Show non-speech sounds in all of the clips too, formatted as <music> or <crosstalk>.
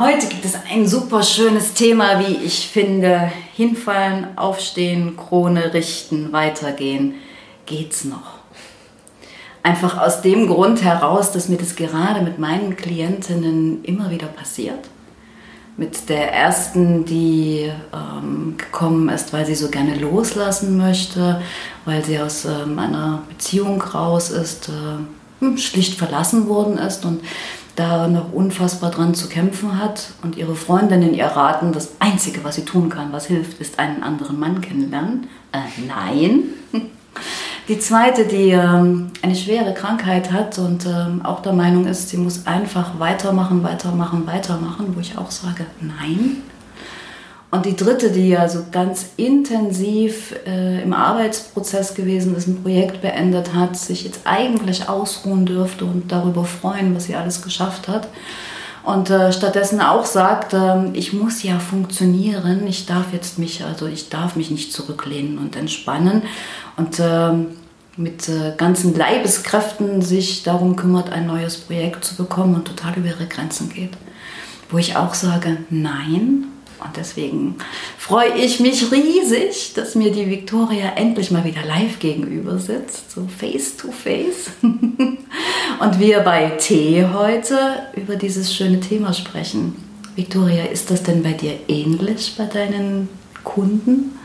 Heute gibt es ein super schönes Thema, wie ich finde. Hinfallen, aufstehen, Krone richten, weitergehen. Geht's noch? Einfach aus dem Grund heraus, dass mir das gerade mit meinen Klientinnen immer wieder passiert. Mit der ersten, die ähm, gekommen ist, weil sie so gerne loslassen möchte, weil sie aus ähm, einer Beziehung raus ist, äh, hm, schlicht verlassen worden ist und da noch unfassbar dran zu kämpfen hat und ihre Freundinnen ihr raten, das Einzige, was sie tun kann, was hilft, ist einen anderen Mann kennenlernen. Äh, nein. <laughs> Die zweite, die ähm, eine schwere Krankheit hat und ähm, auch der Meinung ist, sie muss einfach weitermachen, weitermachen, weitermachen, wo ich auch sage, nein. Und die dritte, die ja so ganz intensiv äh, im Arbeitsprozess gewesen ist, ein Projekt beendet hat, sich jetzt eigentlich ausruhen dürfte und darüber freuen, was sie alles geschafft hat. Und äh, stattdessen auch sagt, äh, ich muss ja funktionieren, ich darf jetzt mich, also ich darf mich nicht zurücklehnen und entspannen. Und ähm, mit äh, ganzen Leibeskräften sich darum kümmert, ein neues Projekt zu bekommen und total über ihre Grenzen geht. Wo ich auch sage, nein, und deswegen freue ich mich riesig, dass mir die Victoria endlich mal wieder live gegenüber sitzt, so face to face. <laughs> Und wir bei Tee heute über dieses schöne Thema sprechen. Victoria, ist das denn bei dir ähnlich bei deinen Kunden?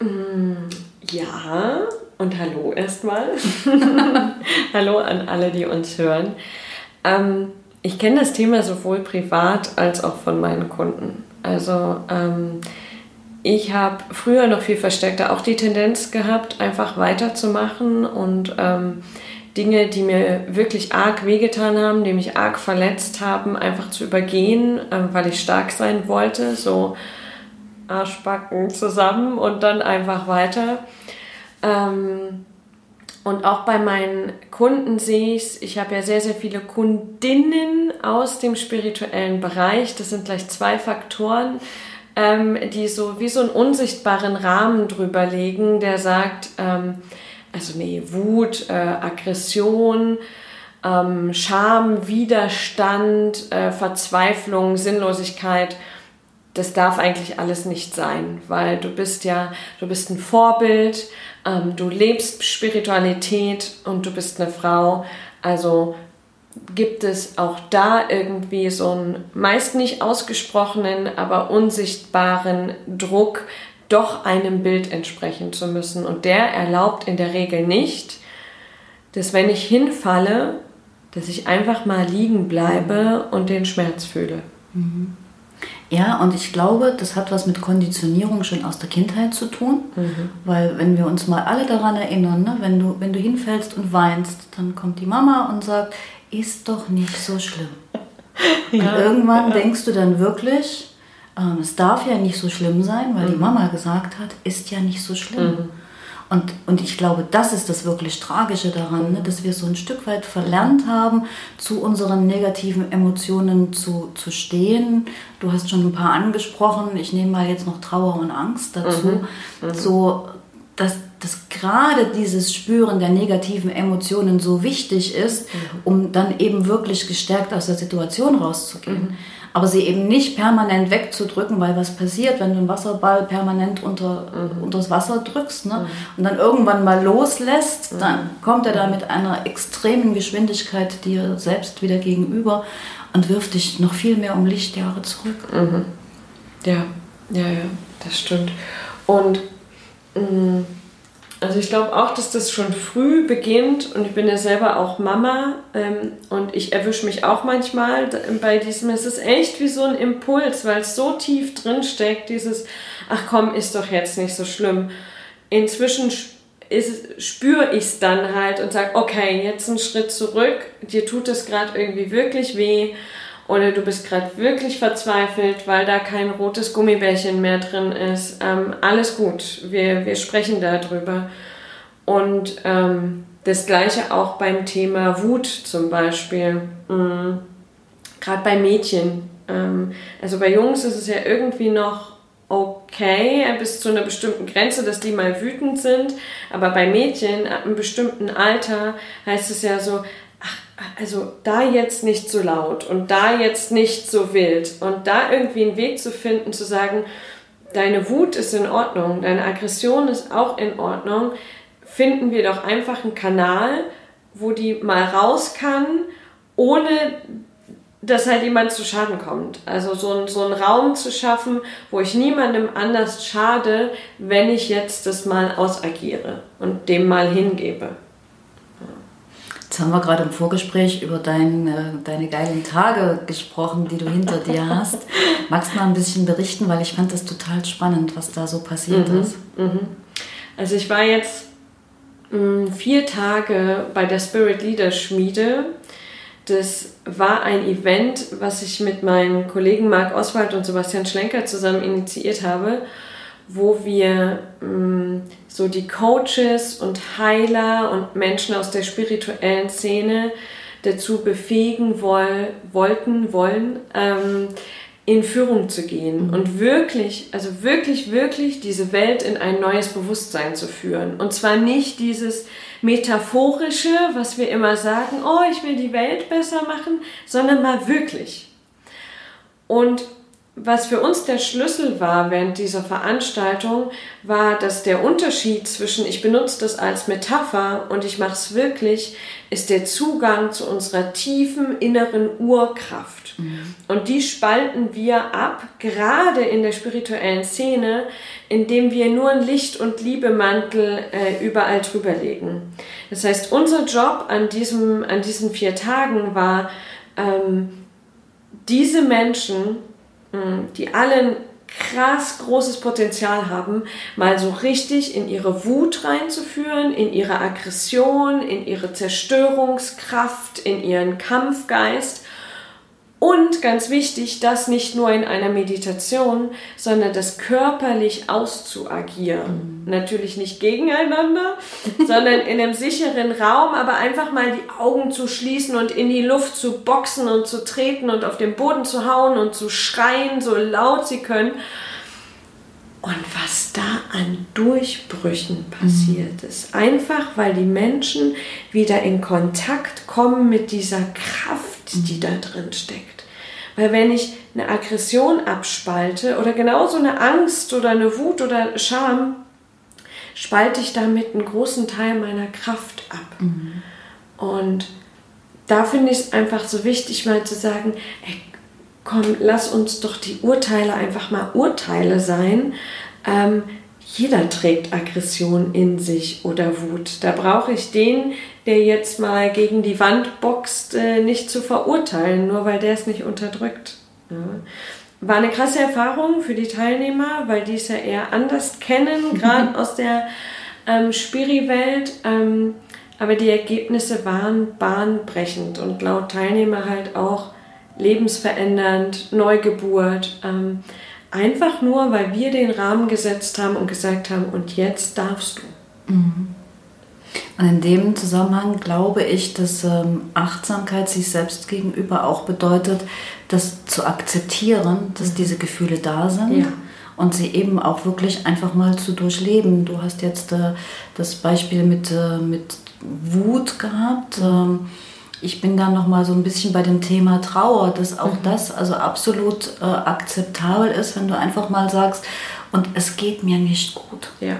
Mm, ja, und hallo erstmal. <laughs> <laughs> hallo an alle, die uns hören. Ähm, ich kenne das Thema sowohl privat als auch von meinen Kunden. Also ähm, ich habe früher noch viel verstärkter auch die Tendenz gehabt, einfach weiterzumachen und ähm, Dinge, die mir wirklich arg wehgetan haben, die mich arg verletzt haben, einfach zu übergehen, äh, weil ich stark sein wollte, so Arschbacken zusammen und dann einfach weiter. Ähm, und auch bei meinen Kunden sehe ich es, ich habe ja sehr, sehr viele Kundinnen aus dem spirituellen Bereich. Das sind gleich zwei Faktoren, ähm, die so wie so einen unsichtbaren Rahmen drüber legen, der sagt, ähm, also nee, Wut, äh, Aggression, ähm, Scham, Widerstand, äh, Verzweiflung, Sinnlosigkeit das darf eigentlich alles nicht sein, weil du bist ja, du bist ein Vorbild, ähm, du lebst Spiritualität und du bist eine Frau. Also gibt es auch da irgendwie so einen meist nicht ausgesprochenen, aber unsichtbaren Druck, doch einem Bild entsprechen zu müssen. Und der erlaubt in der Regel nicht, dass wenn ich hinfalle, dass ich einfach mal liegen bleibe und den Schmerz fühle. Mhm. Ja, und ich glaube, das hat was mit Konditionierung schon aus der Kindheit zu tun. Mhm. Weil wenn wir uns mal alle daran erinnern, ne, wenn, du, wenn du hinfällst und weinst, dann kommt die Mama und sagt, ist doch nicht so schlimm. <laughs> ja, und irgendwann ja. denkst du dann wirklich, ähm, es darf ja nicht so schlimm sein, weil mhm. die Mama gesagt hat, ist ja nicht so schlimm. Mhm. Und, und ich glaube, das ist das wirklich Tragische daran, ne? dass wir so ein Stück weit verlernt haben, zu unseren negativen Emotionen zu, zu stehen. Du hast schon ein paar angesprochen. Ich nehme mal jetzt noch Trauer und Angst dazu. Mhm. Mhm. So, dass, dass gerade dieses Spüren der negativen Emotionen so wichtig ist, mhm. um dann eben wirklich gestärkt aus der Situation rauszugehen. Aber sie eben nicht permanent wegzudrücken, weil was passiert, wenn du einen Wasserball permanent unter, mhm. unter das Wasser drückst ne? Mhm. und dann irgendwann mal loslässt, mhm. dann kommt er da mit einer extremen Geschwindigkeit dir selbst wieder gegenüber und wirft dich noch viel mehr um Lichtjahre zurück. Mhm. Ja, ja, ja, das stimmt. Und mh, mm, also ich glaube auch, dass das schon früh beginnt und ich bin ja selber auch Mama ähm, und ich erwische mich auch manchmal bei diesem, es ist echt wie so ein Impuls, weil es so tief drin steckt, dieses, ach komm, ist doch jetzt nicht so schlimm. Inzwischen spüre ich es dann halt und sage, okay, jetzt einen Schritt zurück, dir tut es gerade irgendwie wirklich weh oder du bist gerade wirklich verzweifelt, weil da kein rotes Gummibärchen mehr drin ist. Ähm, alles gut, wir, wir sprechen darüber. Und ähm, das gleiche auch beim Thema Wut zum Beispiel. Mhm. Gerade bei Mädchen. Ähm, also bei Jungs ist es ja irgendwie noch okay, bis zu einer bestimmten Grenze, dass die mal wütend sind. Aber bei Mädchen ab einem bestimmten Alter heißt es ja so, also da jetzt nicht so laut und da jetzt nicht so wild und da irgendwie einen Weg zu finden, zu sagen, deine Wut ist in Ordnung, deine Aggression ist auch in Ordnung, finden wir doch einfach einen Kanal, wo die mal raus kann, ohne dass halt jemand zu Schaden kommt. Also so, so einen Raum zu schaffen, wo ich niemandem anders schade, wenn ich jetzt das mal ausagiere und dem mal hingebe. Jetzt haben wir gerade im Vorgespräch über dein, äh, deine geilen Tage gesprochen, die du hinter dir hast. <laughs> Magst du mal ein bisschen berichten, weil ich fand das total spannend, was da so passiert mhm, ist. Mhm. Also ich war jetzt mh, mm, vier Tage bei der Spirit Leader Schmiede. Das war ein Event, was ich mit meinen Kollegen Marc Oswald und Sebastian Schlenker zusammen initiiert habe wo wir mh, mm, so die Coaches und Heiler und Menschen aus der spirituellen Szene dazu befähigen woll, wollten, wollen, ähm, in Führung zu gehen mhm. und wirklich, also wirklich, wirklich diese Welt in ein neues Bewusstsein zu führen. Und zwar nicht dieses metaphorische, was wir immer sagen, oh, ich will die Welt besser machen, sondern mal wirklich. Und was für uns der Schlüssel war während dieser Veranstaltung, war, dass der Unterschied zwischen ich benutze das als Metapher und ich mache es wirklich, ist der Zugang zu unserer tiefen inneren Urkraft. Mhm. Und die spalten wir ab, gerade in der spirituellen Szene, indem wir nur einen Licht- und Liebemantel äh, überall drüber legen. Das heißt, unser Job an, diesem, an diesen vier Tagen war, ähm, diese Menschen, die alle ein krass großes Potenzial haben, mal so richtig in ihre Wut reinzuführen, in ihre Aggression, in ihre Zerstörungskraft, in ihren Kampfgeist und ganz wichtig, das nicht nur in einer Meditation, sondern das körperlich auszuagieren. Mhm. Natürlich nicht gegeneinander, <laughs> sondern in einem sicheren Raum, aber einfach mal die Augen zu schließen und in die Luft zu boxen und zu treten und auf den Boden zu hauen und zu schreien, so laut sie können. Und was da an Durchbrüchen passiert mhm. ist, einfach weil die Menschen wieder in Kontakt kommen mit dieser Kraft die da drin steckt. Weil wenn ich eine Aggression abspalte oder genauso eine Angst oder eine Wut oder Scham, spalte ich damit einen großen Teil meiner Kraft ab. Mhm. Und da finde ich es einfach so wichtig, mal zu sagen, ey, komm, lass uns doch die Urteile einfach mal Urteile sein. Ähm, jeder trägt Aggression in sich oder Wut. Da brauche ich den, der jetzt mal gegen die Wand boxt, äh, nicht zu verurteilen, nur weil der es nicht unterdrückt. Ja. War eine krasse Erfahrung für die Teilnehmer, weil die es ja eher anders kennen, <laughs> gerade aus der ähm, Spiri-Welt. Ähm, aber die Ergebnisse waren bahnbrechend und laut Teilnehmer halt auch lebensverändernd, Neugeburt. Ähm, Einfach nur, weil wir den Rahmen gesetzt haben und gesagt haben, und jetzt darfst du. Mhm. Und in dem Zusammenhang glaube ich, dass ähm, Achtsamkeit sich selbst gegenüber auch bedeutet, das zu akzeptieren, dass mhm. diese Gefühle da sind. Ja. Und sie eben auch wirklich einfach mal zu durchleben. Du hast jetzt äh, das Beispiel mit, äh, mit Wut gehabt. Ähm, ich bin dann noch mal so ein bisschen bei dem Thema Trauer, dass auch mhm. das also absolut äh, akzeptabel ist, wenn du einfach mal sagst, und es geht mir nicht gut. Ja.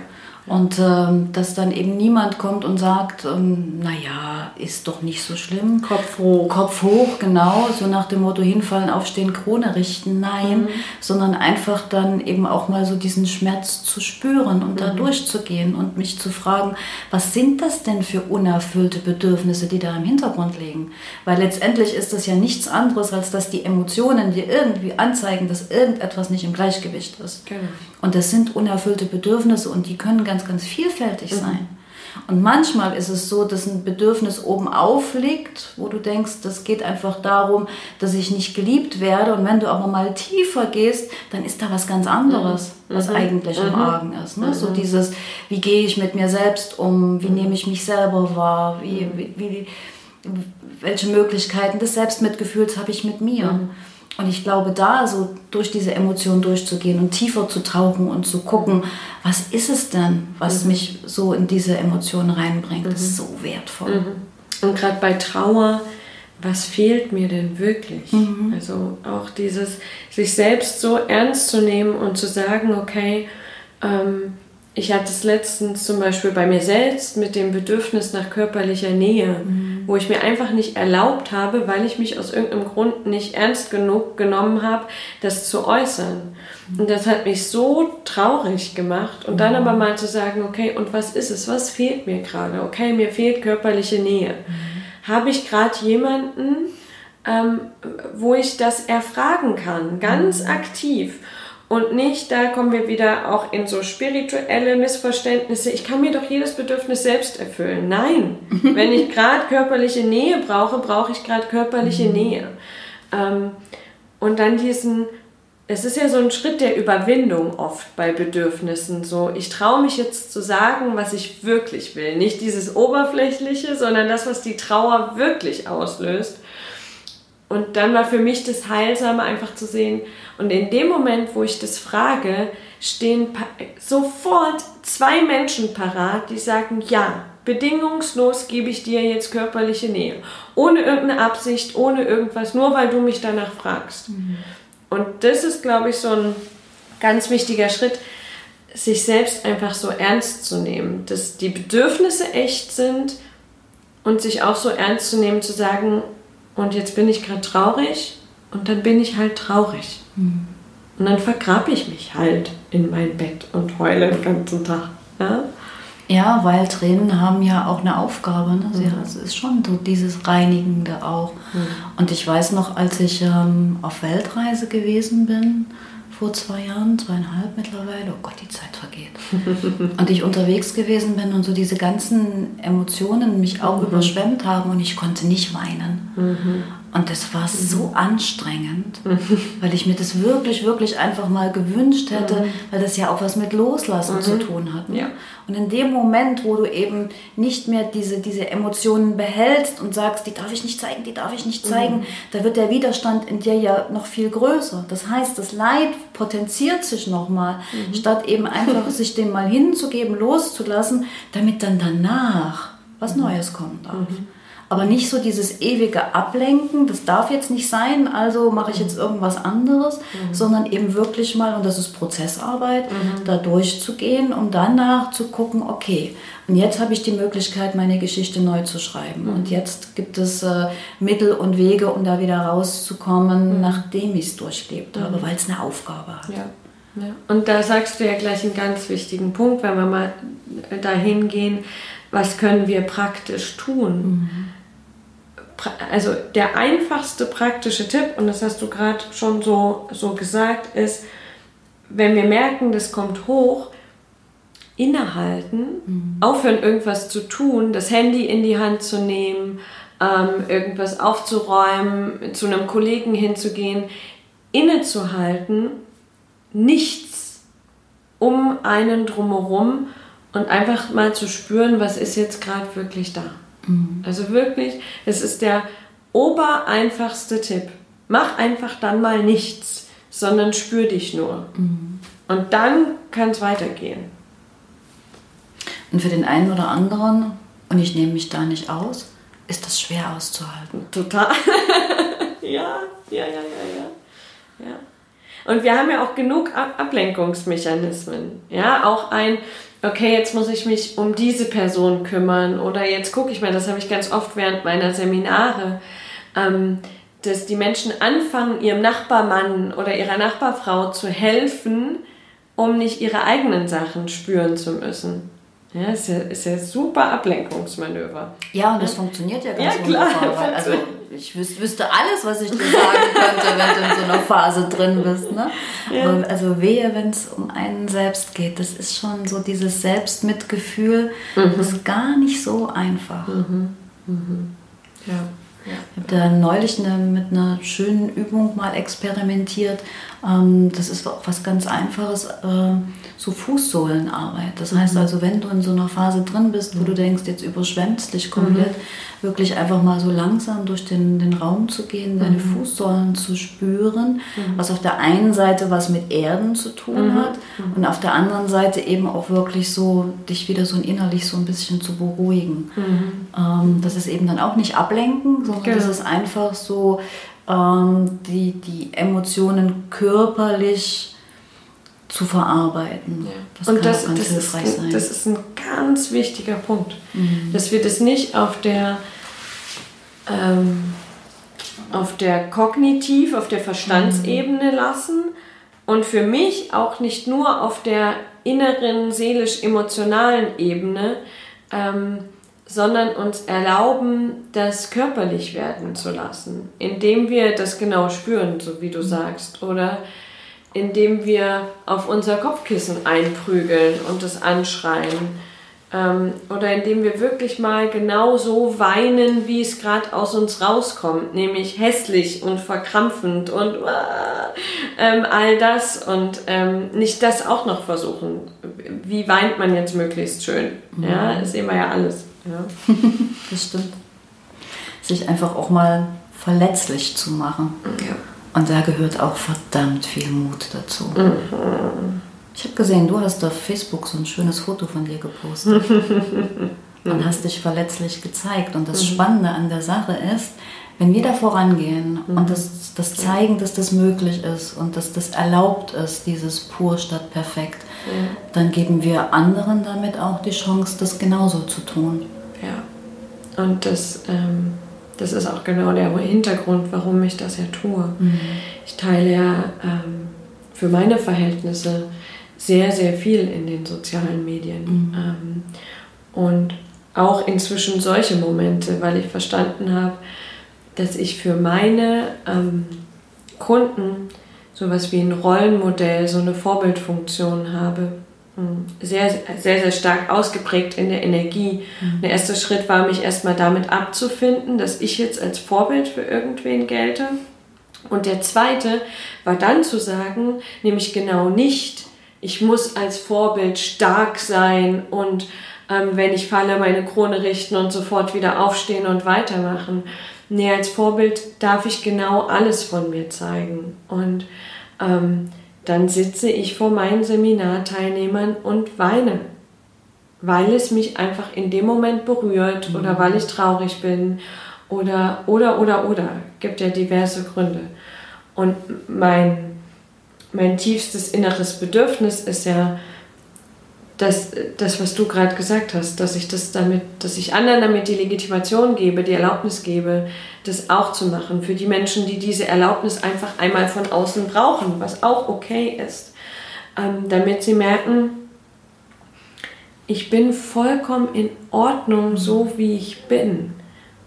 Und ähm, dass dann eben niemand kommt und sagt, ähm, naja, ist doch nicht so schlimm. Kopf hoch. Kopf hoch, genau, so nach dem Motto hinfallen, aufstehen, Krone richten, nein, mhm. sondern einfach dann eben auch mal so diesen Schmerz zu spüren und mhm. da durchzugehen und mich zu fragen, was sind das denn für unerfüllte Bedürfnisse, die da im Hintergrund liegen? Weil letztendlich ist das ja nichts anderes, als dass die Emotionen dir irgendwie anzeigen, dass irgendetwas nicht im Gleichgewicht ist. Genau. Und das sind unerfüllte Bedürfnisse und die können ganz, ganz vielfältig mhm. sein. Und manchmal ist es so, dass ein Bedürfnis oben aufliegt, wo du denkst, das geht einfach darum, dass ich nicht geliebt werde. Und wenn du aber mal tiefer gehst, dann ist da was ganz anderes, mhm. was mhm. eigentlich im mhm. Argen ist. Ne? So mhm. dieses, wie gehe ich mit mir selbst um, wie nehme ich mich selber wahr, wie, wie, wie welche Möglichkeiten des Selbstmitgefühls habe ich mit mir. Und ich glaube, da so durch diese Emotionen durchzugehen und tiefer zu tauchen und zu gucken, was ist es denn, was mhm. mich so in diese Emotionen reinbringt, mhm. ist so wertvoll. Mhm. Und gerade bei Trauer was fehlt mir denn wirklich? Mhm. Also auch dieses, sich selbst so ernst zu nehmen und zu sagen, okay, ähm, ich hatte es letztens zum Beispiel bei mir selbst mit dem Bedürfnis nach körperlicher Nähe, mhm. wo ich mir einfach nicht erlaubt habe, weil ich mich aus irgendeinem Grund nicht ernst genug genommen habe, das zu äußern. Mhm. Und das hat mich so traurig gemacht. Und dann aber mal zu sagen, okay, und was ist es? Was fehlt mir gerade? Okay, mir fehlt körperliche Nähe. Mhm. Habe ich gerade jemanden, ähm, wo ich das erfragen kann, ganz mhm. aktiv? Und nicht, da kommen wir wieder auch in so spirituelle Missverständnisse. Ich kann mir doch jedes Bedürfnis selbst erfüllen. Nein, <laughs> wenn ich gerade körperliche Nähe brauche, brauche ich gerade körperliche mhm. Nähe. Ähm, und dann diesen, es ist ja so ein Schritt der Überwindung oft bei Bedürfnissen. So, ich traue mich jetzt zu sagen, was ich wirklich will. Nicht dieses Oberflächliche, sondern das, was die Trauer wirklich auslöst. Und dann war für mich das Heilsame einfach zu sehen, und in dem Moment, wo ich das frage, stehen sofort zwei Menschen parat, die sagen, ja, bedingungslos gebe ich dir jetzt körperliche Nähe. Ohne irgendeine Absicht, ohne irgendwas, nur weil du mich danach fragst. Mhm. Und das ist, glaube ich, so ein ganz wichtiger Schritt, sich selbst einfach so ernst zu nehmen, dass die Bedürfnisse echt sind und sich auch so ernst zu nehmen, zu sagen, und jetzt bin ich gerade traurig und dann bin ich halt traurig. Und dann vergrabe ich mich halt in mein Bett und heule den ganzen Tag. Ja? Ja, weil Tränen haben ja auch eine Aufgabe. Ne? Mhm. Es ist schon so dieses Reinigende auch. Mhm. Und ich weiß noch, als ich ähm, auf Weltreise gewesen bin, vor zwei Jahren, zweieinhalb mittlerweile, oh Gott, die Zeit vergeht. <laughs> und ich unterwegs gewesen bin und so diese ganzen Emotionen mich auch mhm. überschwemmt haben und ich konnte nicht weinen. Mhm. Und das war so anstrengend, weil ich mir das wirklich, wirklich einfach mal gewünscht hätte, weil das ja auch was mit Loslassen mhm. zu tun hat. Ne? Ja. Und in dem Moment, wo du eben nicht mehr diese, diese Emotionen behältst und sagst, die darf ich nicht zeigen, die darf ich nicht zeigen, mhm. da wird der Widerstand in dir ja noch viel größer. Das heißt, das Leid potenziert sich nochmal, mhm. statt eben einfach <laughs> sich dem mal hinzugeben, loszulassen, damit dann danach was mhm. Neues kommen darf. Mhm. Aber nicht so dieses ewige Ablenken, das darf jetzt nicht sein, also mache ich jetzt irgendwas anderes, mhm. sondern eben wirklich mal, und das ist Prozessarbeit, mhm. da durchzugehen und danach zu gucken, okay, und jetzt habe ich die Möglichkeit, meine Geschichte neu zu schreiben. Mhm. Und jetzt gibt es äh, Mittel und Wege, um da wieder rauszukommen, mhm. nachdem ich es durchlebt habe, mhm. weil es eine Aufgabe hat. Ja. Ja. Und da sagst du ja gleich einen ganz wichtigen Punkt, wenn wir mal dahin gehen, was können wir praktisch tun? Also der einfachste praktische Tipp, und das hast du gerade schon so, so gesagt, ist, wenn wir merken, das kommt hoch, innehalten, mhm. aufhören, irgendwas zu tun, das Handy in die Hand zu nehmen, ähm, irgendwas aufzuräumen, zu einem Kollegen hinzugehen, innezuhalten, nichts um einen drumherum und einfach mal zu spüren, was ist jetzt gerade wirklich da. Mhm. Also wirklich, es ist der obereinfachste Tipp. Mach einfach dann mal nichts, sondern spür dich nur. Mhm. Und dann kann es weitergehen. Und für den einen oder anderen, und ich nehme mich da nicht aus, ist das schwer auszuhalten. Total. <laughs> ja, ja, ja, ja, ja. ja. Und wir haben ja auch genug Ablenkungsmechanismen. Ja, auch ein, okay, jetzt muss ich mich um diese Person kümmern oder jetzt gucke ich mal, das habe ich ganz oft während meiner Seminare, ähm, dass die Menschen anfangen, ihrem Nachbarmann oder ihrer Nachbarfrau zu helfen, um nicht ihre eigenen Sachen spüren zu müssen. Ja, ist ja, ist ja super Ablenkungsmanöver. Ja, und das funktioniert ja ganz ja, wunderbar. Weil, also ich wüs wüsste alles, was ich dir sagen könnte, wenn du in so einer Phase drin bist. Ne? Ja. Also wehe, wenn es um einen selbst geht. Das ist schon so dieses Selbstmitgefühl. Mhm. Das ist gar nicht so einfach. Mhm. Mhm. Ja. Ich habe da neulich eine, mit einer schönen Übung mal experimentiert. Ähm, das ist was ganz Einfaches, äh, so Fußsohlenarbeit. Das heißt mhm. also, wenn du in so einer Phase drin bist, wo du denkst, jetzt überschwemmt dich komplett, wirklich einfach mal so langsam durch den, den Raum zu gehen, deine mhm. Fußsohlen zu spüren, mhm. was auf der einen Seite was mit Erden zu tun mhm. hat mhm. und auf der anderen Seite eben auch wirklich so, dich wieder so innerlich so ein bisschen zu beruhigen. Mhm. Ähm, das ist eben dann auch nicht ablenken, sondern genau. das ist einfach so ähm, die, die Emotionen körperlich zu verarbeiten. Ja. Das und das, das, ist, sein. das ist ein ganz wichtiger Punkt, mhm. dass wir das nicht auf der, ähm, auf der kognitiv, auf der Verstandsebene mhm. lassen und für mich auch nicht nur auf der inneren, seelisch-emotionalen Ebene, ähm, sondern uns erlauben, das körperlich werden zu lassen, indem wir das genau spüren, so wie du sagst, oder indem wir auf unser Kopfkissen einprügeln und es anschreien. Ähm, oder indem wir wirklich mal genau so weinen, wie es gerade aus uns rauskommt, nämlich hässlich und verkrampfend und äh, ähm, all das und ähm, nicht das auch noch versuchen. Wie weint man jetzt möglichst schön? Ja, mhm. das sehen wir ja alles. Ja. <laughs> das stimmt. Sich einfach auch mal verletzlich zu machen. Ja. Und da gehört auch verdammt viel Mut dazu. Mhm. Ich habe gesehen, du hast auf Facebook so ein schönes Foto von dir gepostet <laughs> und hast dich verletzlich gezeigt. Und das mhm. Spannende an der Sache ist, wenn wir da vorangehen mhm. und das, das zeigen, dass das möglich ist und dass das erlaubt ist, dieses pur statt perfekt, ja. dann geben wir anderen damit auch die Chance, das genauso zu tun. Ja. Und das ähm, das ist auch genau der Hintergrund, warum ich das ja tue. Mhm. Ich teile ja ähm, für meine Verhältnisse sehr, sehr viel in den sozialen Medien. Mhm. Ähm, und auch inzwischen solche Momente, weil ich verstanden habe, dass ich für meine ähm, Kunden sowas wie ein Rollenmodell, so eine Vorbildfunktion habe sehr, sehr, sehr stark ausgeprägt in der Energie. Mhm. Der erste Schritt war, mich erstmal damit abzufinden, dass ich jetzt als Vorbild für irgendwen gelte. Und der zweite war dann zu sagen, nämlich genau nicht, ich muss als Vorbild stark sein und ähm, wenn ich falle, meine Krone richten und sofort wieder aufstehen und weitermachen. Nee, als Vorbild darf ich genau alles von mir zeigen. Und ähm, dann sitze ich vor meinen Seminarteilnehmern und weine, weil es mich einfach in dem Moment berührt mhm. oder weil ich traurig bin oder, oder, oder, oder. Gibt ja diverse Gründe. Und mein, mein tiefstes inneres Bedürfnis ist ja, dass das, was du gerade gesagt hast, dass ich das damit, dass ich anderen damit die Legitimation gebe, die Erlaubnis gebe, das auch zu machen. Für die Menschen, die diese Erlaubnis einfach einmal von außen brauchen, was auch okay ist. Ähm, damit sie merken, ich bin vollkommen in Ordnung, so wie ich bin.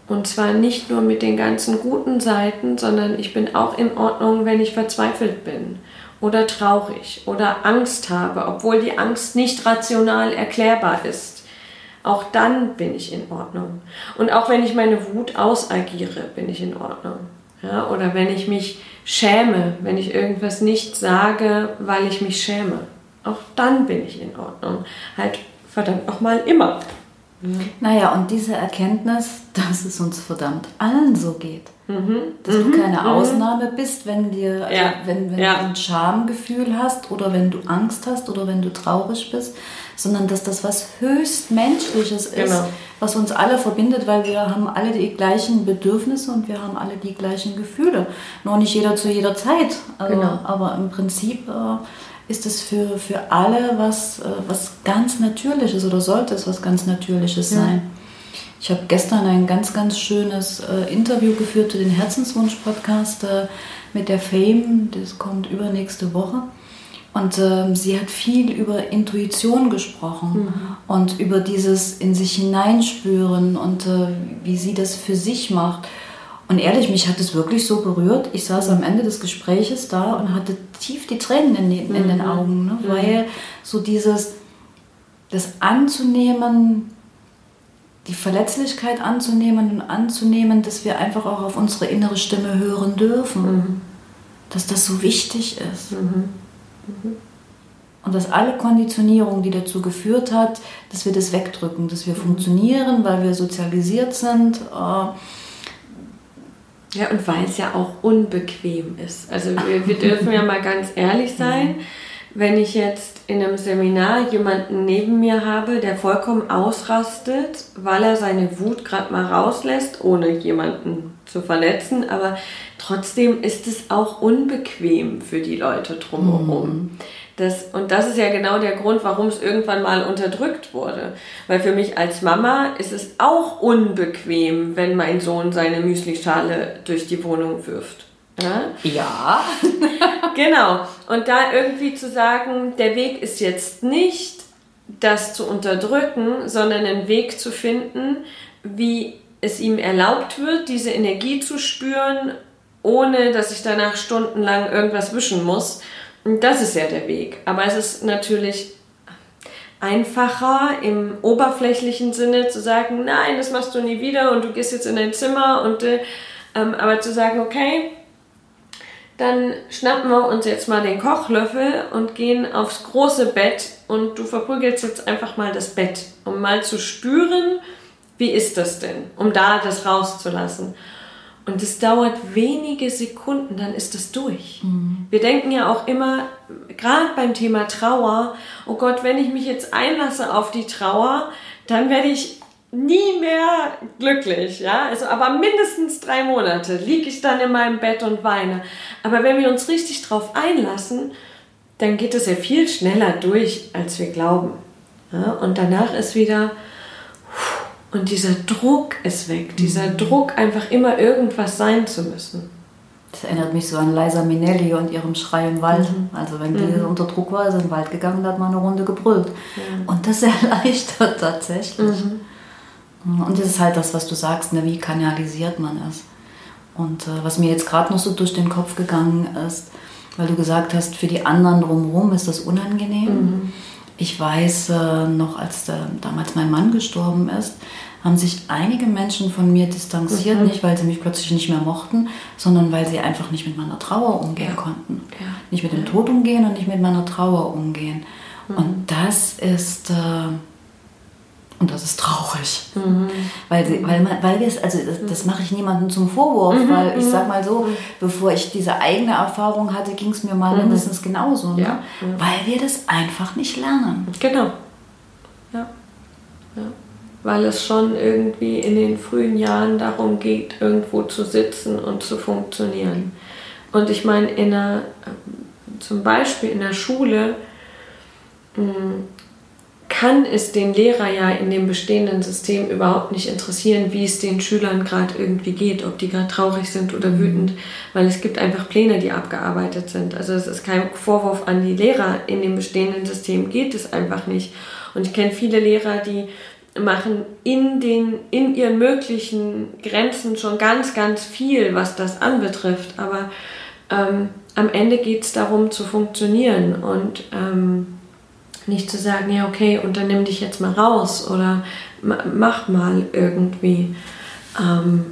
Und zwar nicht nur mit den ganzen guten Seiten, sondern ich bin auch in Ordnung, wenn ich verzweifelt bin oder traurig oder Angst habe, obwohl die Angst nicht rational erklärbar ist. Auch dann bin ich in Ordnung. Und auch wenn ich meine Wut ausagiere, bin ich in Ordnung. Ja, oder wenn ich mich schäme, wenn ich irgendwas nicht sage, weil ich mich schäme. Auch dann bin ich in Ordnung. Halt verdammt nochmal immer. Mhm. Naja, und diese Erkenntnis, <laughs> dass es uns verdammt allen so geht. Mhm. Dass mhm. du keine mhm. Ausnahme bist, wenn, dir, also ja. wenn, wenn ja. du ein Schamgefühl hast oder wenn du Angst hast oder wenn du traurig bist, sondern dass das was höchst Menschliches ist, genau. was uns alle verbindet, weil wir haben alle die gleichen Bedürfnisse und wir haben alle die gleichen Gefühle. Nur nicht jeder zu jeder Zeit. Also, genau. Aber im Prinzip... Äh, ist es für, für alle was, äh, was ganz Natürliches oder sollte es was ganz Natürliches sein. Ja. Ich habe gestern ein ganz, ganz schönes äh, Interview geführt zu den Herzenswunsch-Podcast äh, mit der Fame. Das kommt übernächste Woche. Und äh, sie hat viel über Intuition gesprochen mhm. und über dieses in sich hineinspüren und äh, wie sie das für sich macht. Und ehrlich, mich hat es wirklich so berührt. Ich saß am Ende des Gespräches da und hatte tief die Tränen in, den, in den mhm. Augen, ne? Mhm. weil so dieses, das anzunehmen, die Verletzlichkeit anzunehmen und anzunehmen, dass wir einfach auch auf unsere innere Stimme hören dürfen. Mhm. Dass das so wichtig ist. Mhm. Mhm. Und dass alle Konditionierung, die dazu geführt hat, dass wir das wegdrücken, dass wir funktionieren, weil wir sozialisiert sind. Äh, ja, und weil es ja auch unbequem ist. Also wir, wir dürfen ja mal ganz ehrlich sein, wenn ich jetzt in einem Seminar jemanden neben mir habe, der vollkommen ausrastet, weil er seine Wut gerade mal rauslässt, ohne jemanden zu verletzen, aber trotzdem ist es auch unbequem für die Leute drumherum. Mhm. Das, und das ist ja genau der Grund, warum es irgendwann mal unterdrückt wurde. Weil für mich als Mama ist es auch unbequem, wenn mein Sohn seine Müslischale durch die Wohnung wirft. Ja. ja. <laughs> genau. Und da irgendwie zu sagen, der Weg ist jetzt nicht, das zu unterdrücken, sondern einen Weg zu finden, wie es ihm erlaubt wird, diese Energie zu spüren, ohne dass ich danach stundenlang irgendwas wischen muss. Das ist ja der Weg. Aber es ist natürlich einfacher im oberflächlichen Sinne zu sagen, nein, das machst du nie wieder und du gehst jetzt in dein Zimmer und äh, ähm, aber zu sagen, okay, dann schnappen wir uns jetzt mal den Kochlöffel und gehen aufs große Bett und du verprügelst jetzt einfach mal das Bett, um mal zu spüren, wie ist das denn, um da das rauszulassen. Und es dauert wenige Sekunden, dann ist es durch. Mhm. Wir denken ja auch immer, gerade beim Thema Trauer, oh Gott, wenn ich mich jetzt einlasse auf die Trauer, dann werde ich nie mehr glücklich, ja. Also, aber mindestens drei Monate liege ich dann in meinem Bett und weine. Aber wenn wir uns richtig drauf einlassen, dann geht es ja viel schneller durch, als wir glauben. Ja? Und danach ist wieder, und dieser Druck ist weg. Dieser mhm. Druck, einfach immer irgendwas sein zu müssen. Das erinnert mich so an Liza Minnelli und ihrem Schrei im Wald. Mhm. Also wenn die mhm. unter Druck war, ist in den Wald gegangen und hat mal eine Runde gebrüllt. Ja. Und das <laughs> erleichtert tatsächlich. Mhm. Und das ist halt das, was du sagst, ne? wie kanalisiert man es. Und äh, was mir jetzt gerade noch so durch den Kopf gegangen ist, weil du gesagt hast, für die anderen drumherum ist das unangenehm. Mhm. Ich weiß äh, noch, als der, damals mein Mann gestorben ist, haben sich einige Menschen von mir distanziert, mhm. nicht weil sie mich plötzlich nicht mehr mochten, sondern weil sie einfach nicht mit meiner Trauer umgehen ja. konnten. Ja. Nicht mit dem Tod umgehen und nicht mit meiner Trauer umgehen. Mhm. Und das ist... Äh, und das ist traurig. Mhm. Weil, sie, weil, man, weil wir es, also das, das mache ich niemandem zum Vorwurf, mhm. weil ich sag mal so, bevor ich diese eigene Erfahrung hatte, ging es mir mal mhm. mindestens genauso. Ne? Ja. Weil wir das einfach nicht lernen. Genau. Ja. ja. Weil es schon irgendwie in den frühen Jahren darum geht, irgendwo zu sitzen und zu funktionieren. Und ich meine, in der, zum Beispiel in der Schule, hm, kann es den Lehrer ja in dem bestehenden System überhaupt nicht interessieren, wie es den Schülern gerade irgendwie geht, ob die gerade traurig sind oder wütend, weil es gibt einfach Pläne, die abgearbeitet sind. Also es ist kein Vorwurf an die Lehrer, in dem bestehenden System geht es einfach nicht. Und ich kenne viele Lehrer, die machen in, den, in ihren möglichen Grenzen schon ganz, ganz viel, was das anbetrifft. Aber ähm, am Ende geht es darum zu funktionieren und ähm, nicht zu sagen, ja, okay, und dann nimm dich jetzt mal raus oder mach mal irgendwie. Ähm,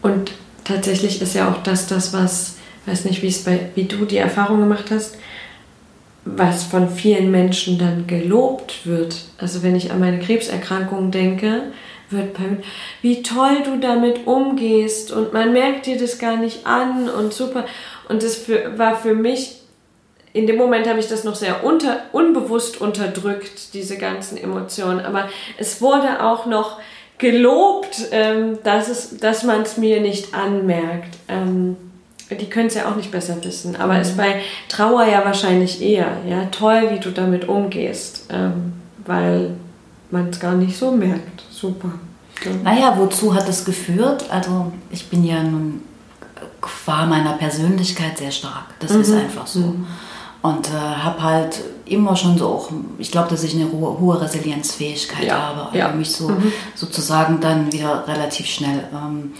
und tatsächlich ist ja auch das, das was, weiß nicht, wie bei, wie du die Erfahrung gemacht hast, was von vielen Menschen dann gelobt wird. Also wenn ich an meine Krebserkrankung denke, wird bei mir, wie toll du damit umgehst und man merkt dir das gar nicht an und super. Und das für, war für mich in dem Moment habe ich das noch sehr unter, unbewusst unterdrückt, diese ganzen Emotionen. Aber es wurde auch noch gelobt, ähm, dass, dass man es mir nicht anmerkt. Ähm, die können es ja auch nicht besser wissen. Aber mhm. ist bei Trauer ja wahrscheinlich eher. Ja, toll, wie du damit umgehst, ähm, weil man es gar nicht so merkt. Super. Ja. Naja, wozu hat es geführt? Also ich bin ja nun qua meiner Persönlichkeit sehr stark. Das mhm. ist einfach so. Mhm. Und äh, habe halt immer schon so auch, ich glaube, dass ich eine hohe, hohe Resilienzfähigkeit ja, habe, also ja. mich so mhm. sozusagen dann wieder relativ schnell ähm,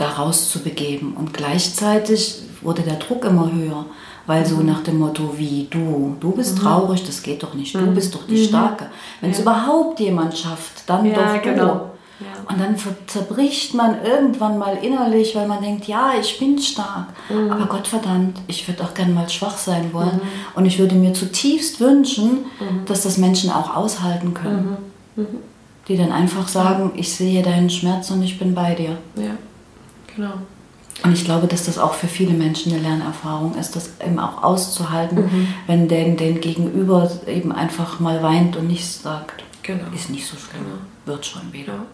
da rauszubegeben. Und gleichzeitig wurde der Druck immer höher, weil so nach dem Motto wie du, du bist mhm. traurig, das geht doch nicht, du mhm. bist doch die mhm. Starke. Wenn es ja. überhaupt jemand schafft, dann ja, doch du. Genau. Ja. Und dann zerbricht man irgendwann mal innerlich, weil man denkt, ja, ich bin stark. Mhm. Aber Gott verdammt, ich würde auch gerne mal schwach sein wollen. Mhm. Und ich würde mir zutiefst wünschen, mhm. dass das Menschen auch aushalten können. Mhm. Mhm. Die dann einfach sagen, ich sehe deinen Schmerz und ich bin bei dir. Ja, genau. Und ich glaube, dass das auch für viele Menschen eine Lernerfahrung ist, das eben auch auszuhalten, mhm. wenn den, den Gegenüber eben einfach mal weint und nichts sagt. Genau. Ist nicht so schlimm. Genau. Wird schon wieder. Ja.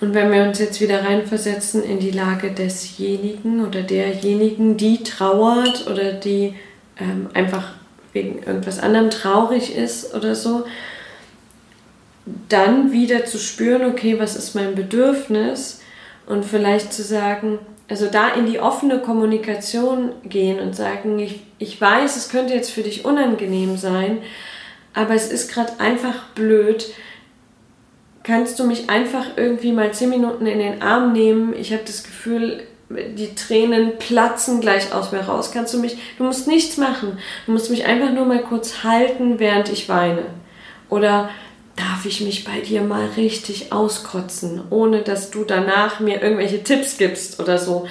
Und wenn wir uns jetzt wieder reinversetzen in die Lage desjenigen oder derjenigen, die trauert oder die ähm, einfach wegen irgendwas anderem traurig ist oder so, dann wieder zu spüren, okay, was ist mein Bedürfnis und vielleicht zu sagen, also da in die offene Kommunikation gehen und sagen, ich, ich weiß, es könnte jetzt für dich unangenehm sein, aber es ist gerade einfach blöd. Kannst du mich einfach irgendwie mal zehn Minuten in den Arm nehmen? Ich habe das Gefühl, die Tränen platzen gleich aus mir raus. Kannst du mich, du musst nichts machen. Du musst mich einfach nur mal kurz halten, während ich weine. Oder darf ich mich bei dir mal richtig auskotzen, ohne dass du danach mir irgendwelche Tipps gibst oder so.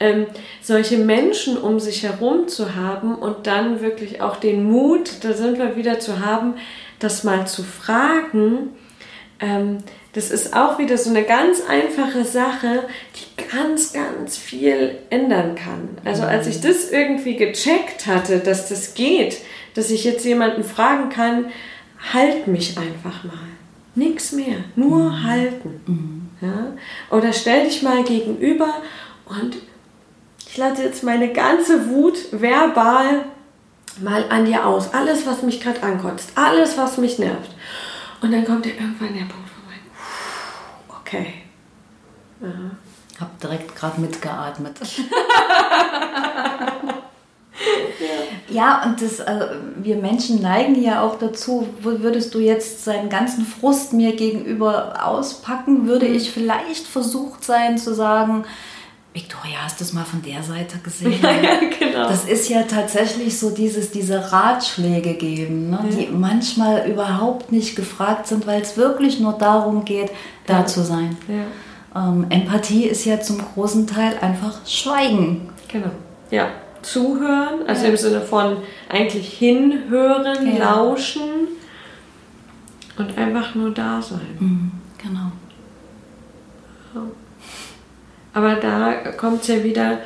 Ähm, solche Menschen um sich herum zu haben und dann wirklich auch den Mut, da sind wir wieder zu haben, das mal zu fragen, ähm, das ist auch wieder so eine ganz einfache Sache, die ganz, ganz viel ändern kann. Also als ich das irgendwie gecheckt hatte, dass das geht, dass ich jetzt jemanden fragen kann, halt mich einfach mal. Nichts mehr, nur mhm. halten. Mhm. Ja? Oder stell dich mal gegenüber und ich lasse jetzt meine ganze Wut verbal mal an dir aus. Alles, was mich gerade ankotzt, alles, was mich nervt. Und dann kommt ja irgendwann der Punkt, wo man, okay. Ja. Hab direkt gerade mitgeatmet. <laughs> Ja, und das, also wir Menschen neigen ja auch dazu, würdest du jetzt seinen ganzen Frust mir gegenüber auspacken, würde ich vielleicht versucht sein zu sagen, Victoria, hast du das mal von der Seite gesehen? Ja, <laughs> ja, genau. Das ist ja tatsächlich so dieses, diese Ratschläge geben, ne, ja. die manchmal überhaupt nicht gefragt sind, weil es wirklich nur darum geht, da zu sein. Ähm, Empathie ist ja zum großen Teil einfach Schweigen. Genau. Ja, zuhören, also ja. im Sinne von eigentlich hinhören, ja. lauschen und einfach nur da sein. Mhm, genau. Aber da kommt es ja wieder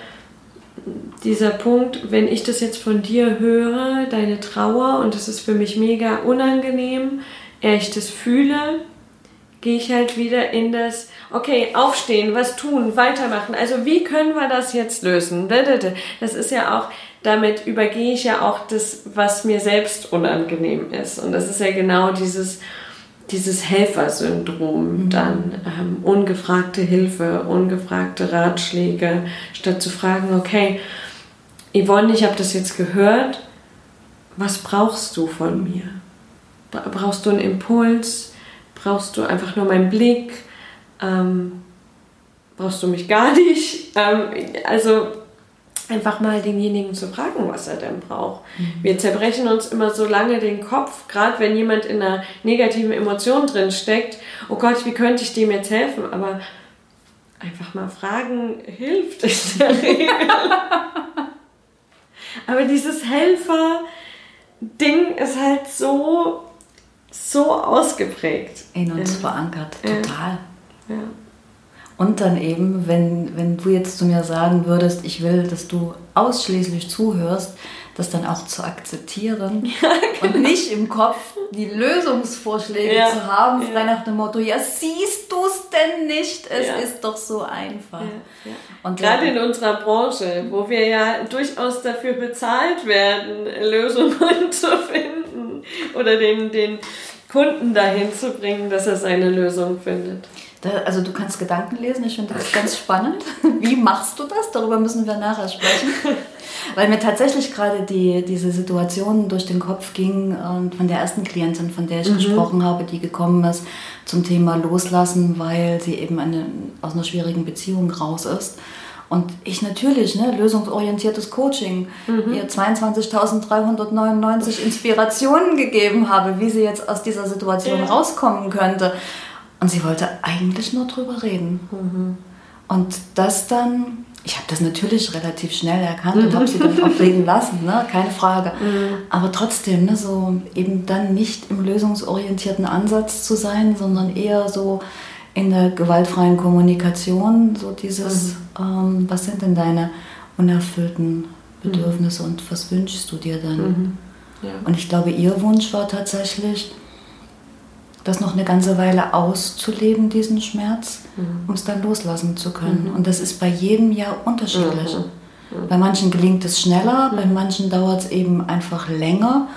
dieser Punkt, wenn ich das jetzt von dir höre, deine Trauer, und das ist für mich mega unangenehm, er ich das fühle, gehe ich halt wieder in das, okay, aufstehen, was tun, weitermachen. Also wie können wir das jetzt lösen? Das ist ja auch, damit übergehe ich ja auch das, was mir selbst unangenehm ist. Und das ist ja genau dieses, dieses Helfersyndrom mhm. dann. Ähm, ungefragte Hilfe, ungefragte Ratschläge, statt zu fragen, okay, Yvonne, ich habe das jetzt gehört, was brauchst du von mir? Brauchst du einen Impuls? Brauchst du einfach nur meinen Blick, ähm, brauchst du mich gar nicht. Ähm, also einfach mal denjenigen zu fragen, was er denn braucht. Mhm. Wir zerbrechen uns immer so lange den Kopf, gerade wenn jemand in einer negativen Emotion drin steckt. Oh Gott, wie könnte ich dem jetzt helfen? Aber einfach mal fragen hilft in der Regel. <laughs> Aber dieses Helfer-Ding ist halt so so ausgeprägt. In uns ja. verankert, total. Ja. Und dann eben, wenn, wenn du jetzt zu mir sagen würdest, ich will, dass du ausschließlich zuhörst, das dann auch zu akzeptieren <laughs> ja, genau. und nicht im Kopf die Lösungsvorschläge ja. zu haben, frei nach dem Motto, ja, siehst du es denn nicht? Es ja. ist doch so einfach. Und Gerade in unserer Branche, wo wir ja durchaus dafür bezahlt werden, Lösungen <laughs> zu finden <laughs> oder den, den Kunden dahin zu bringen, dass er seine Lösung findet. Da, also du kannst Gedanken lesen, ich finde das ganz spannend. <laughs> Wie machst du das? Darüber müssen wir nachher sprechen. <laughs> Weil mir tatsächlich gerade die, diese Situation durch den Kopf ging und von der ersten Klientin, von der ich mhm. gesprochen habe, die gekommen ist zum Thema Loslassen, weil sie eben eine, aus einer schwierigen Beziehung raus ist. Und ich natürlich, ne, lösungsorientiertes Coaching, mhm. ihr 22.399 Inspirationen gegeben habe, wie sie jetzt aus dieser Situation ja. rauskommen könnte. Und sie wollte eigentlich nur drüber reden. Mhm. Und das dann, ich habe das natürlich relativ schnell erkannt und habe sie dann auch reden lassen, ne? keine Frage. Aber trotzdem, ne, so eben dann nicht im lösungsorientierten Ansatz zu sein, sondern eher so in der gewaltfreien Kommunikation, so dieses, ähm, was sind denn deine unerfüllten Bedürfnisse und was wünschst du dir dann? Mhm. Ja. Und ich glaube, ihr Wunsch war tatsächlich, das noch eine ganze Weile auszuleben, diesen Schmerz, um es dann loslassen zu können. Und das ist bei jedem ja unterschiedlich. Bei manchen gelingt es schneller, bei manchen dauert es eben einfach länger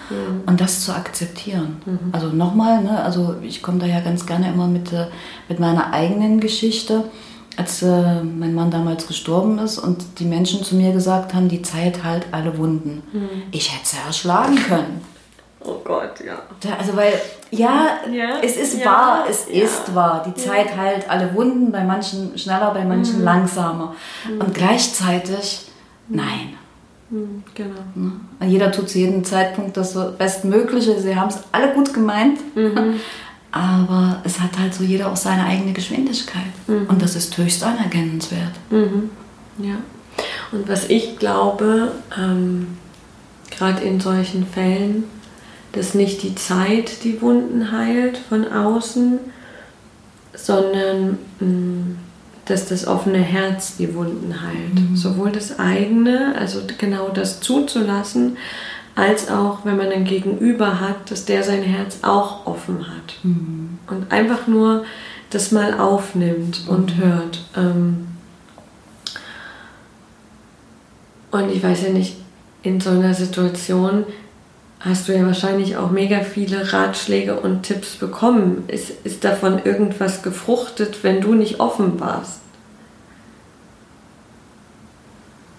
und das zu akzeptieren. Also nochmal, ne, also ich komme da ja ganz gerne immer mit, äh, mit meiner eigenen Geschichte. Als äh, mein Mann damals gestorben ist und die Menschen zu mir gesagt haben, die Zeit heilt alle Wunden. Ich hätte sie erschlagen können. Oh Gott, ja. Also weil, ja, Ja, es ist ja, wahr, es ja. ist wahr. Die Zeit heilt alle Wunden, bei manchen schneller, bei manchen Mhm. langsamer. Und gleichzeitig, nein. Mhm, genau. Ne? Jeder tut zu jedem Zeitpunkt das Bestmögliche. Sie haben es alle gut gemeint. Mhm. <laughs> Aber es hat halt so jeder auch seine eigene Geschwindigkeit. Und das ist höchst anerkennenswert. Mhm. Ja. Und was ich glaube, ähm, gerade in solchen Fällen, dass nicht die Zeit die Wunden heilt von außen, sondern mh, dass das offene Herz die Wunden heilt. Sowohl das eigene, also genau das zuzulassen, als auch, wenn man ein Gegenüber hat, dass der sein Herz auch offen hat. Und einfach nur das mal aufnimmt und hört. Ähm, und ich weiß ja nicht, in so einer Situation hast du ja wahrscheinlich auch mega viele Ratschläge und Tipps bekommen. Ist, ist davon irgendwas gefruchtet, wenn du nicht offen warst?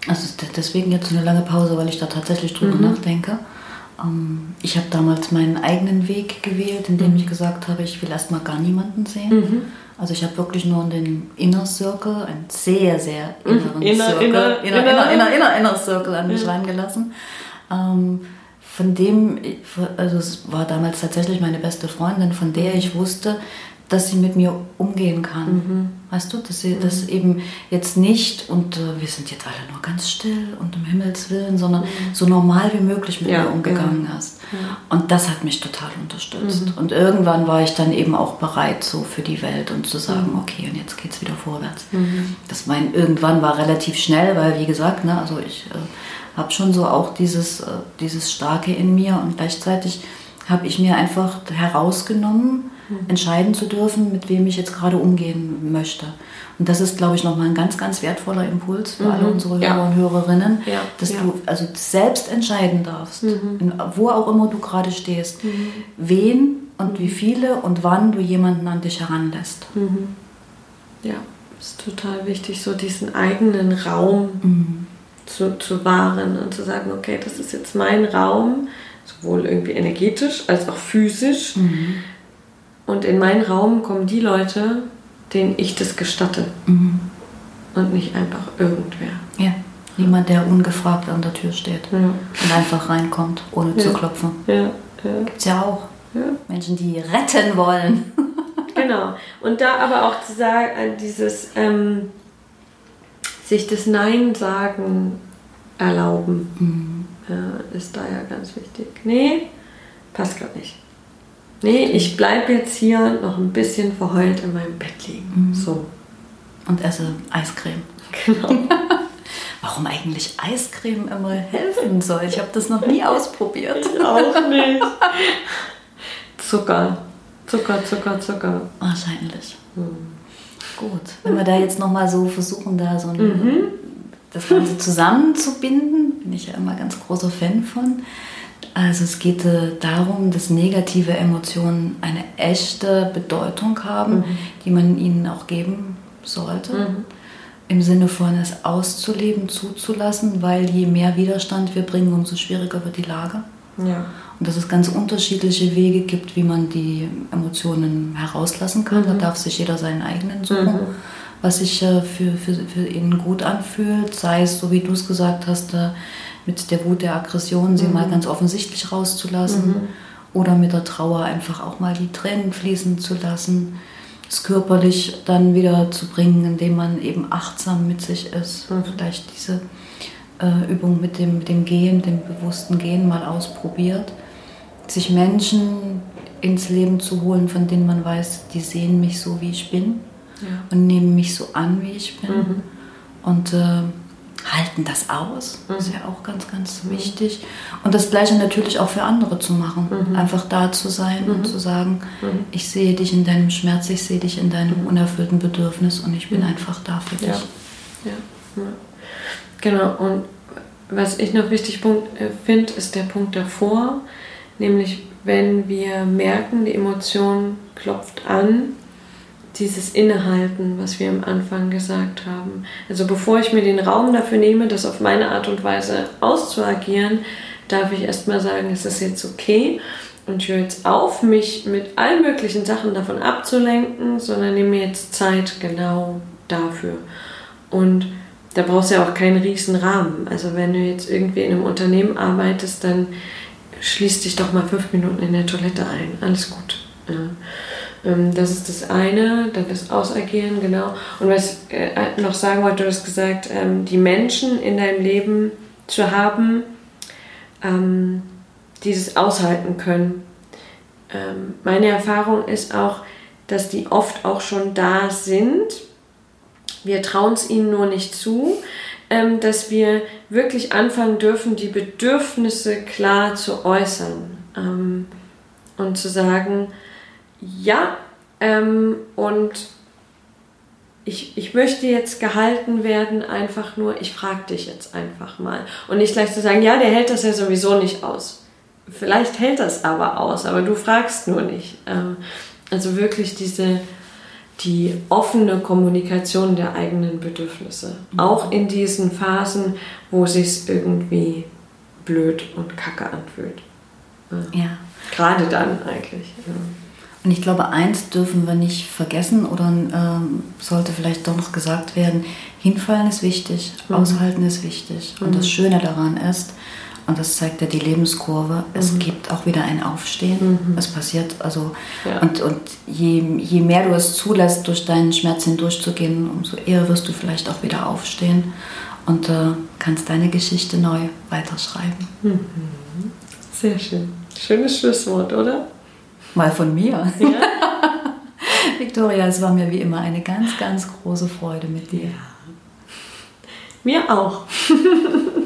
Also es ist deswegen jetzt so eine lange Pause, weil ich da tatsächlich drüber nachdenke. Ähm, Ich habe damals meinen eigenen Weg gewählt, indem ich gesagt habe, ich will erstmal gar niemanden sehen. Also ich habe wirklich nur in den Inner Circle, einen sehr, sehr inneren Inner- Circle, inner- inner, inner, inner- inner, inner, inner Circle an mich reingelassen. Von dem, also es war damals tatsächlich meine beste Freundin, von der ich wusste, dass sie mit mir umgehen kann. Weißt du, dass sie das eben jetzt nicht und äh, wir sind jetzt alle nur ganz still und um Himmels Willen, sondern so normal wie möglich mit Ja, mir umgegangen ist. Und das hat mich total unterstützt. Und irgendwann war ich dann eben auch bereit, so für die Welt und zu sagen, okay, und jetzt geht's wieder vorwärts. Das mein irgendwann war relativ schnell, weil wie gesagt, ne, also ich äh, habe schon so auch dieses, äh, dieses Starke in mir und gleichzeitig habe ich mir einfach herausgenommen, entscheiden zu dürfen, mit wem ich jetzt gerade umgehen möchte. Und das ist, glaube ich, nochmal ein ganz, ganz wertvoller Impuls für alle unsere Ja. Hörer und Hörerinnen, Ja, dass ja. du also selbst entscheiden darfst, in, wo auch immer du gerade stehst, wen und wie viele und wann du jemanden an dich heranlässt. Ja, ist total wichtig, so diesen eigenen Raum zu, zu wahren und zu sagen, okay, das ist jetzt mein Raum, sowohl irgendwie energetisch als auch physisch. Und in meinen Raum kommen die Leute, denen ich das gestatte. Und nicht einfach irgendwer. Ja. Niemand, der ungefragt an der Tür steht Ja, und einfach reinkommt, ohne zu Ja. klopfen. ja, ja. Gibt's ja auch. Menschen, die retten wollen. Genau. Und da aber auch zu sagen, äh, dieses ähm, sich das Nein sagen erlauben, ja, ist da ja ganz wichtig. Nee, passt gerade nicht. Nee, ich bleibe jetzt hier noch ein bisschen verheult in meinem Bett liegen. So. Und esse Eiscreme. Genau. <laughs> Warum eigentlich Eiscreme immer helfen soll? Ich habe das noch nie ausprobiert. Auch <laughs> nicht. Zucker. Zucker, Zucker, Zucker. Wahrscheinlich. Gut. Wenn wir da jetzt nochmal so versuchen, da so ein, das Ganze zusammenzubinden, bin ich ja immer ganz großer Fan von. Also es geht äh, darum, dass negative Emotionen eine echte Bedeutung haben, die man ihnen auch geben sollte. Im Sinne von es auszuleben, zuzulassen, weil je mehr Widerstand wir bringen, umso schwieriger wird die Lage. Ja. Und dass es ganz unterschiedliche Wege gibt, wie man die Emotionen herauslassen kann. Da darf sich jeder seinen eigenen suchen, was sich äh, für, für, für ihn gut anfühlt. Sei es, so wie du es gesagt hast, äh, mit der Wut der Aggression, sie mal ganz offensichtlich rauszulassen. Oder mit der Trauer einfach auch mal die Tränen fließen zu lassen. es körperlich dann wieder zu bringen, indem man eben achtsam mit sich ist. Mhm. Vielleicht diese äh, Übung mit dem, mit dem Gehen, dem bewussten Gehen mal ausprobiert. Sich Menschen ins Leben zu holen, von denen man weiß, die sehen mich so, wie ich bin ja. und nehmen mich so an, wie ich bin. Mhm. Und äh, halten das aus. Mhm. Das ist ja auch ganz, ganz mhm. wichtig. Und das Gleiche natürlich auch für andere zu machen. Mhm. Einfach da zu sein und mhm. zu sagen, mhm. ich sehe dich in deinem Schmerz, ich sehe dich in deinem unerfüllten Bedürfnis und ich bin einfach da für dich. Ja. Ja. ja. Genau. Und was ich noch wichtig äh, finde, ist der Punkt davor, nämlich wenn wir merken, die Emotion klopft an, dieses Innehalten, was wir am Anfang gesagt haben. Also bevor ich mir den Raum dafür nehme, das auf meine Art und Weise auszuagieren, darf ich erstmal sagen, es ist jetzt okay und ich höre jetzt auf, mich mit allen möglichen Sachen davon abzulenken, sondern nehme mir jetzt Zeit genau dafür. Und da brauchst du ja auch keinen riesen Rahmen. Also wenn du jetzt irgendwie in einem Unternehmen arbeitest, dann schließ dich doch mal fünf Minuten in der Toilette ein. Alles gut. Ja. Ähm, das ist das eine, dann das Ausagieren, genau. Und was ich äh, noch sagen wollte, du hast gesagt, ähm, die Menschen in deinem Leben zu haben, ähm, dieses aushalten können. Meine Erfahrung ist auch, dass die oft auch schon da sind. Wir trauen es ihnen nur nicht zu, dass wir wirklich anfangen dürfen, die Bedürfnisse klar zu äußern und zu sagen, ja, ähm, und ich, ich möchte jetzt gehalten werden, einfach nur, ich frage dich jetzt einfach mal. Und nicht gleich zu sagen, ja, der hält das ja sowieso nicht aus. Vielleicht hält das aber aus, aber du fragst nur nicht. Ähm, also wirklich diese, die offene Kommunikation der eigenen Bedürfnisse. Mhm. Auch in diesen Phasen, wo es sich irgendwie blöd und kacke anfühlt. Ja. Gerade dann eigentlich. Ja. Und ich glaube, eins dürfen wir nicht vergessen oder ähm, sollte vielleicht doch noch gesagt werden, hinfallen ist wichtig, mhm. aushalten ist wichtig. Mhm. Und das Schöne daran ist, und das zeigt ja die Lebenskurve, es mhm. gibt auch wieder ein Aufstehen. Mhm. Es passiert, also, ja. und, und je, je mehr du es zulässt, durch deinen Schmerz hindurchzugehen, umso eher wirst du vielleicht auch wieder aufstehen und äh, kannst deine Geschichte neu weiterschreiben. Mhm. Sehr schön. Schönes Schlusswort, oder? Mal von mir. Ja. <laughs> Victoria, es war mir wie immer eine ganz, ganz große Freude mit dir. Ja. Mir auch. <laughs>